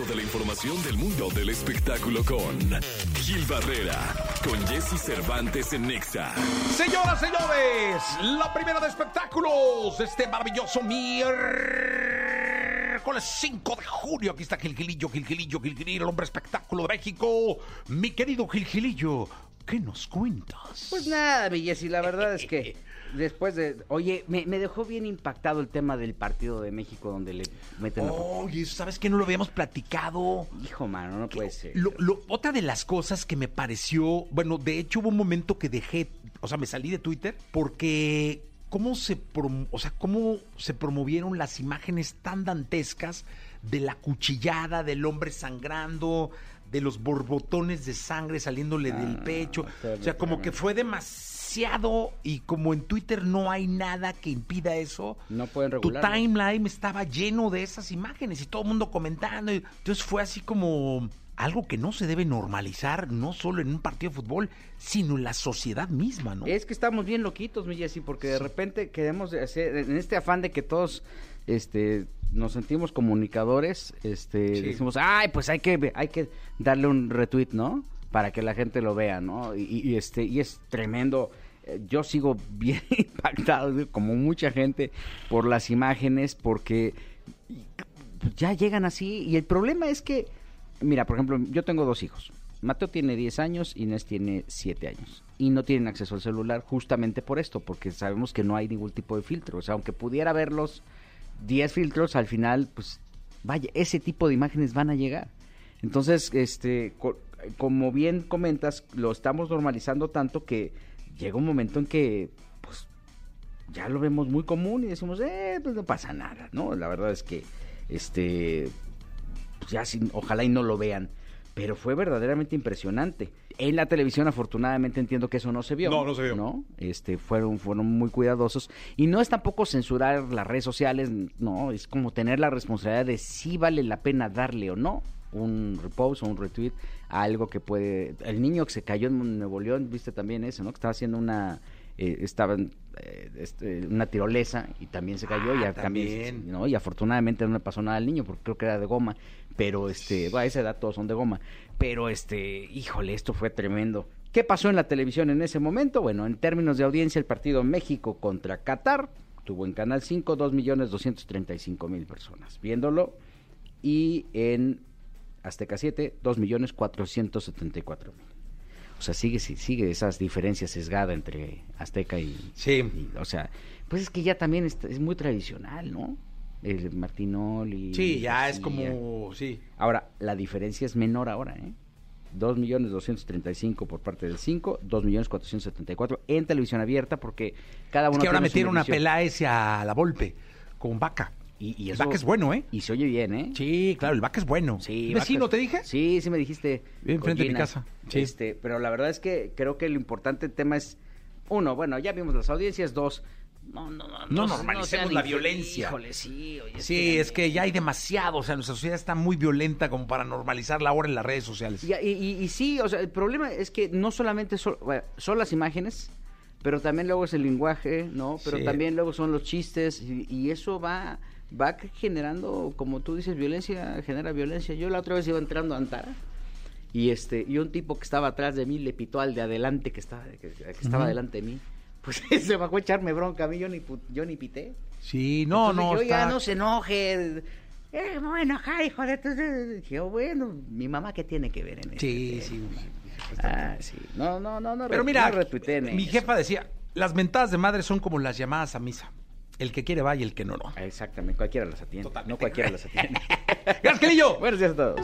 resto de la información del mundo del espectáculo con Gil Barrera, con Jesse Cervantes en Nexa. Señoras, señores, la primera de espectáculos de este maravilloso miércoles 5 de julio. Aquí está Gilgilillo, Gilgilillo, Gilgilillo, el hombre espectáculo de México. Mi querido Gilgilillo, ¿qué nos cuentas? Pues nada, mi Jessy, la verdad es que después de... Oye, me, me dejó bien impactado el tema del partido de México donde le meten. Oye, ¿sabes que no lo habíamos platicado? Hijo, mano, no puede ser. Lo- lo- otra de las cosas que me pareció, bueno, de hecho hubo un momento que dejé, o sea, me salí de Twitter porque cómo se, prom- o sea, cómo se promovieron las imágenes tan dantescas de la cuchillada, del hombre sangrando, de los borbotones de sangre saliéndole del Ah, pecho. terrible, O sea, como que fue demasiado y como en Twitter no hay nada que impida eso. No pueden Tu regularlo. timeline estaba lleno de esas imágenes y todo el mundo comentando. Entonces fue así como algo que no se debe normalizar, no solo en un partido de fútbol, sino en la sociedad misma, ¿no? Es que estamos bien loquitos, mi Jessy, porque de repente queremos hacer, en este afán de que todos este, nos sentimos comunicadores, este, Sí. decimos, ay, pues hay que, hay que darle un retweet, ¿no? Para que la gente lo vea, ¿no? Y, y- y, este, y es tremendo. Eh, Yo sigo bien impactado, como mucha gente, por las imágenes, porque ya llegan así. Y el problema es que, mira, por ejemplo, yo tengo dos hijos. Mateo tiene 10 años, Inés tiene 7 años. Y no tienen acceso al celular justamente por esto, porque sabemos que no hay ningún tipo de filtro. O sea, aunque pudiera verlos 10 filtros, al final, pues, vaya, ese tipo de imágenes van a llegar. Entonces, este, co- como bien comentas, lo estamos normalizando tanto que llega un momento en que, pues, ya lo vemos muy común y decimos, eh, pues no pasa nada, ¿no? La verdad es que, este, pues ya sin, ojalá y no lo vean. Pero fue verdaderamente impresionante. En la televisión, afortunadamente, entiendo que eso no se vio. No, no se vio. ¿no? Este, fueron, fueron muy cuidadosos. Y no es tampoco censurar las redes sociales, no, es como tener la responsabilidad de si vale la pena darle o no un repost o un retweet a algo que puede... El niño que se cayó en Nuevo León, viste también eso, ¿no? Que estaba haciendo una... eh, estaba en eh, este, una tirolesa y también se cayó y Ah, también. ¿no? Y afortunadamente no le pasó nada al niño porque creo que era de goma, pero este, bueno, a esa edad todos son de goma, pero este, híjole, esto fue tremendo. ¿Qué pasó en la televisión en ese momento? Bueno, en términos de audiencia, el partido México contra Qatar tuvo en Canal 5 2.235.000 personas viéndolo y en Azteca 7 2.474.000. O sea, sigue, sigue esas diferencias sesgada entre Azteca y, Sí. y, o sea, pues es que ya también es, es muy tradicional, ¿no? El Martinol y... Sí, ya es como, sí. Ahora, la diferencia es menor ahora, ¿eh? 2.235 por parte del 5, 2.474 en televisión abierta porque cada uno Es que ahora metieron a medición. Peláez a la Volpe con Vaca. Y, y el Vaca es bueno, ¿eh? Y se oye bien, ¿eh? Sí, claro, el Vaca es bueno. Sí, ¿Vecino Vaca- te dije? Sí, sí me dijiste. Enfrente de mi casa, sí. Este, pero la verdad es que creo que lo importante tema es uno, bueno, ya vimos las audiencias, dos, no, no, no, No no normalicemos la violencia. Híjole, sí, oye, Sí, es que ya hay demasiado, o sea, nuestra sociedad está muy violenta como para normalizarla ahora en las redes sociales. Y, y- y- y sí, o sea, el problema es que no solamente son, bueno, son las imágenes, pero también luego es el lenguaje, ¿no? Pero Sí. también luego son los chistes y, y eso va va generando, como tú dices, violencia, genera violencia. Yo la otra vez iba entrando a Antara y este y un tipo que estaba atrás de mí le pitó al de adelante que estaba que, que estaba Ujú. delante de mí. Pues se bajó a echarme bronca a mí, yo ni yo ni pité. Sí, no, Entonces no, "Oiga, está- no se enoje. Eh, me voy a enojar, hijo de tu... Dije, "Oh, bueno, mi mamá qué tiene que ver en esto. Sí, sí. Ah, sí. No, no, no, no. Pero mira, no mi eso. jefa decía, las mentadas de madre son como las llamadas a misa. El que quiere va y el que no, no. Exactamente, cualquiera las atiende. Totalmente. No cualquiera las atiende. Gracias. Buenos días a todos.